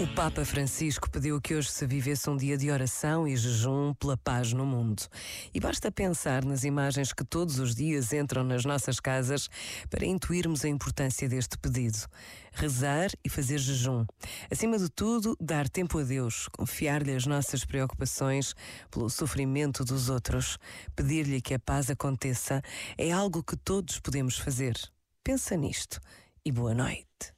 O Papa Francisco pediu que hoje se vivesse um dia de oração e jejum pela paz no mundo. E basta pensar nas imagens que todos os dias entram nas nossas casas para intuirmos a importância deste pedido. Rezar e fazer jejum. Acima de tudo, dar tempo a Deus, confiar-lhe as nossas preocupações pelo sofrimento dos outros. Pedir-lhe que a paz aconteça é algo que todos podemos fazer. Pensa nisto e boa noite.